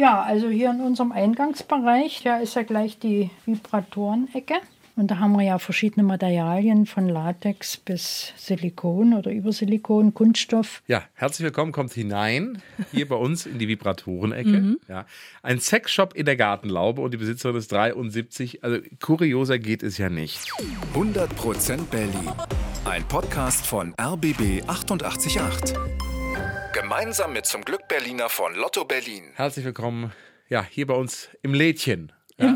Ja, also hier in unserem Eingangsbereich, da ist ja gleich die Vibratorenecke. Und da haben wir ja verschiedene Materialien von Latex bis Silikon oder Übersilikon, Kunststoff. Ja, herzlich willkommen, kommt hinein hier bei uns in die Vibratorenecke. Mhm. Ja, ein Sexshop in der Gartenlaube und die Besitzerin ist 73. Also kurioser geht es ja nicht. 100% Berlin. Ein Podcast von RBB 888. Gemeinsam mit zum Glück Berliner von Lotto Berlin. Herzlich willkommen, ja, hier bei uns im Lädchen. Ja.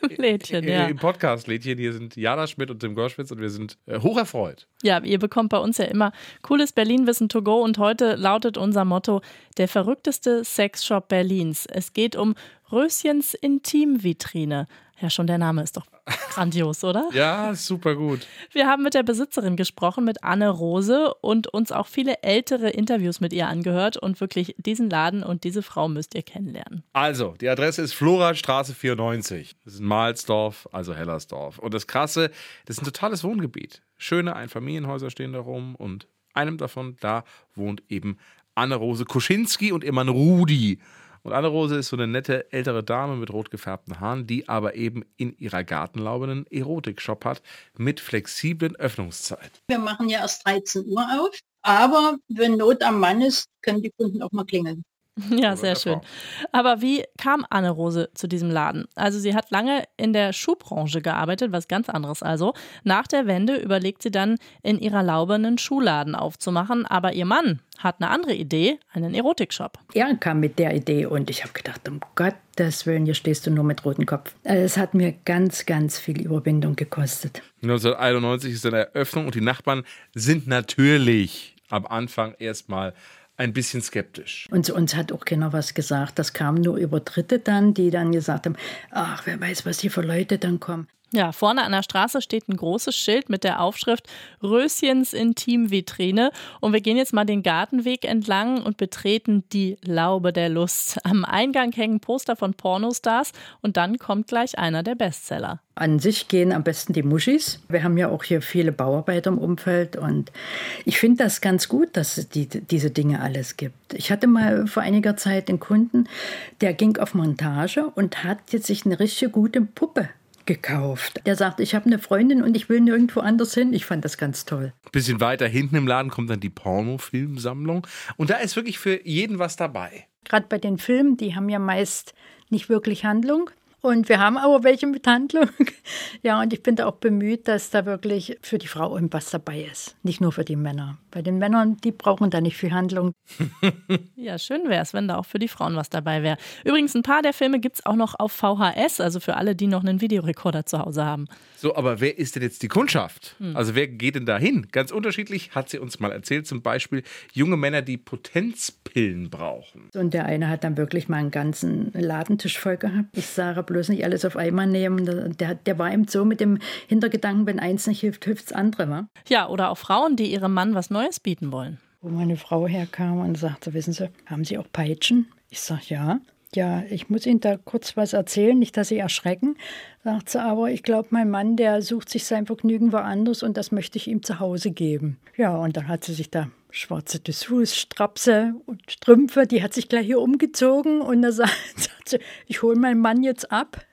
Im, Lädchen, ja. Im Podcast-Lädchen. Hier sind Jana Schmidt und Tim Gorschwitz und wir sind äh, hoch erfreut. Ja, ihr bekommt bei uns ja immer cooles Berlin-Wissen to go und heute lautet unser Motto: der verrückteste Sexshop Berlins. Es geht um Röschens Intimvitrine. Ja, schon der Name ist doch grandios, oder? ja, super gut. Wir haben mit der Besitzerin gesprochen, mit Anne Rose und uns auch viele ältere Interviews mit ihr angehört und wirklich diesen Laden und diese Frau müsst ihr kennenlernen. Also, die Adresse ist Florastraße 94. Das ist Mahlsdorf, also Hellersdorf. Und das Krasse, das ist ein totales Wohngebiet. Schöne Einfamilienhäuser stehen da rum und einem davon, da wohnt eben Anne Rose Kuschinski und ihr Mann Rudi. Und Anne-Rose ist so eine nette ältere Dame mit rot gefärbten Haaren, die aber eben in ihrer Gartenlaube einen Erotik-Shop hat mit flexiblen Öffnungszeiten. Wir machen ja erst 13 Uhr auf, aber wenn Not am Mann ist, können die Kunden auch mal klingeln. Ja, sehr schön. Aber wie kam Anne-Rose zu diesem Laden? Also sie hat lange in der Schuhbranche gearbeitet, was ganz anderes also. Nach der Wende überlegt sie dann, in ihrer Laube einen Schuhladen aufzumachen. Aber ihr Mann hat eine andere Idee, einen Erotikshop. Er kam mit der Idee und ich habe gedacht, um Gottes Willen, hier stehst du nur mit rotem Kopf. Es hat mir ganz, ganz viel Überwindung gekostet. 1991 ist eine Eröffnung und die Nachbarn sind natürlich am Anfang erstmal ein bisschen skeptisch. Und zu uns hat auch keiner was gesagt. Das kam nur über Dritte dann, die dann gesagt haben, ach, wer weiß, was hier für Leute dann kommen. Ja, vorne an der Straße steht ein großes Schild mit der Aufschrift Röschens Intimvitrine. Und wir gehen jetzt mal den Gartenweg entlang und betreten die Laube der Lust. Am Eingang hängen Poster von Pornostars und dann kommt gleich einer der Bestseller. An sich gehen am besten die Muschis. Wir haben ja auch hier viele Bauarbeiter im Umfeld und ich finde das ganz gut, dass es die, diese Dinge alles gibt. Ich hatte mal vor einiger Zeit einen Kunden, der ging auf Montage und hat jetzt sich eine richtig gute Puppe gekauft. Der sagt, ich habe eine Freundin und ich will nirgendwo anders hin. Ich fand das ganz toll. Ein bisschen weiter hinten im Laden kommt dann die Pornofilmsammlung. Und da ist wirklich für jeden was dabei. Gerade bei den Filmen, die haben ja meist nicht wirklich Handlung. Und wir haben aber welche mit Handlung. ja, und ich bin da auch bemüht, dass da wirklich für die Frau irgendwas dabei ist. Nicht nur für die Männer. Bei den Männern, die brauchen da nicht viel Handlung. ja, schön wäre es, wenn da auch für die Frauen was dabei wäre. Übrigens, ein paar der Filme gibt es auch noch auf VHS, also für alle, die noch einen Videorekorder zu Hause haben. So, aber wer ist denn jetzt die Kundschaft? Hm. Also wer geht denn da hin? Ganz unterschiedlich hat sie uns mal erzählt. Zum Beispiel junge Männer, die Potenzpillen brauchen. Und der eine hat dann wirklich mal einen ganzen Ladentisch voll gehabt. Ich sage bloß, nicht alles auf einmal nehmen. Der, der war eben so mit dem Hintergedanken, wenn eins nicht hilft, hilft das andere. Wa? Ja, oder auch Frauen, die ihrem Mann was Neues bieten wollen. Wo meine Frau herkam und sagte, wissen Sie, haben Sie auch Peitschen? Ich sage, ja. Ja, ich muss Ihnen da kurz was erzählen, nicht, dass Sie erschrecken, sagt sie, aber ich glaube, mein Mann, der sucht sich sein Vergnügen woanders und das möchte ich ihm zu Hause geben. Ja, und dann hat sie sich da schwarze Dessous, Strapse und Strümpfe, die hat sich gleich hier umgezogen und da sagt, sie, ich hole meinen Mann jetzt ab.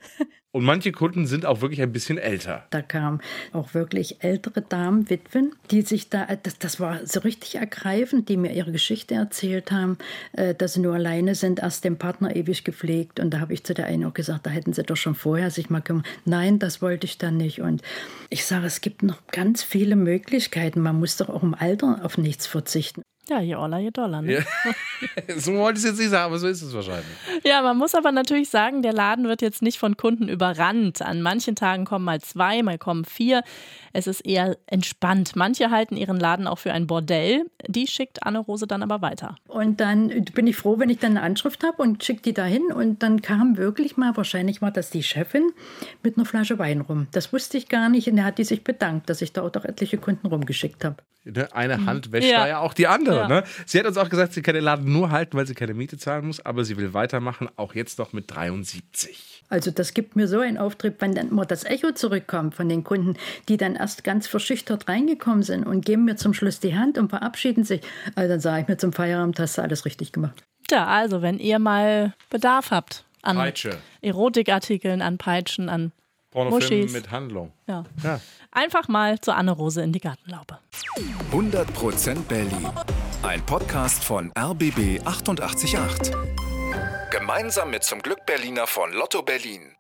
Und manche Kunden sind auch wirklich ein bisschen älter. Da kamen auch wirklich ältere Damen, Witwen, die sich da, das, das war so richtig ergreifend, die mir ihre Geschichte erzählt haben, äh, dass sie nur alleine sind, erst den Partner ewig gepflegt. Und da habe ich zu der einen auch gesagt, da hätten sie doch schon vorher sich mal kümmern. Nein, das wollte ich dann nicht. Und ich sage, es gibt noch ganz viele Möglichkeiten. Man muss doch auch im Alter auf nichts verzichten. Ja, je Oller, je Dollar. Ne? Ja. so wollte ich es jetzt nicht sagen, aber so ist es wahrscheinlich. Ja, man muss aber natürlich sagen, der Laden wird jetzt nicht von Kunden überrannt. An manchen Tagen kommen mal zwei, mal kommen vier. Es ist eher entspannt. Manche halten ihren Laden auch für ein Bordell. Die schickt Anne-Rose dann aber weiter. Und dann bin ich froh, wenn ich dann eine Anschrift habe und schicke die dahin. Und dann kam wirklich mal, wahrscheinlich war das die Chefin, mit einer Flasche Wein rum. Das wusste ich gar nicht. Und da hat die sich bedankt, dass ich da auch doch etliche Kunden rumgeschickt habe. Ne, eine Hand wäscht ja. da ja auch die andere. Ja. Ne? Sie hat uns auch gesagt, sie kann den Laden nur halten, weil sie keine Miete zahlen muss, aber sie will weitermachen, auch jetzt noch mit 73. Also das gibt mir so einen Auftrieb, wenn dann immer das Echo zurückkommt von den Kunden, die dann erst ganz verschüchtert reingekommen sind und geben mir zum Schluss die Hand und verabschieden sich. Also dann sage ich mir zum Feierabend, hast du alles richtig gemacht. Tja, also wenn ihr mal Bedarf habt an Peitsche. Erotikartikeln, an Peitschen, an Pornofilm Muschis. mit Handlung. ja. Ja. einfach mal zu Anne Rose in die Gartenlaube. 100% Berlin. Ein Podcast von RBB 888. Gemeinsam mit zum Glück Berliner von Lotto Berlin.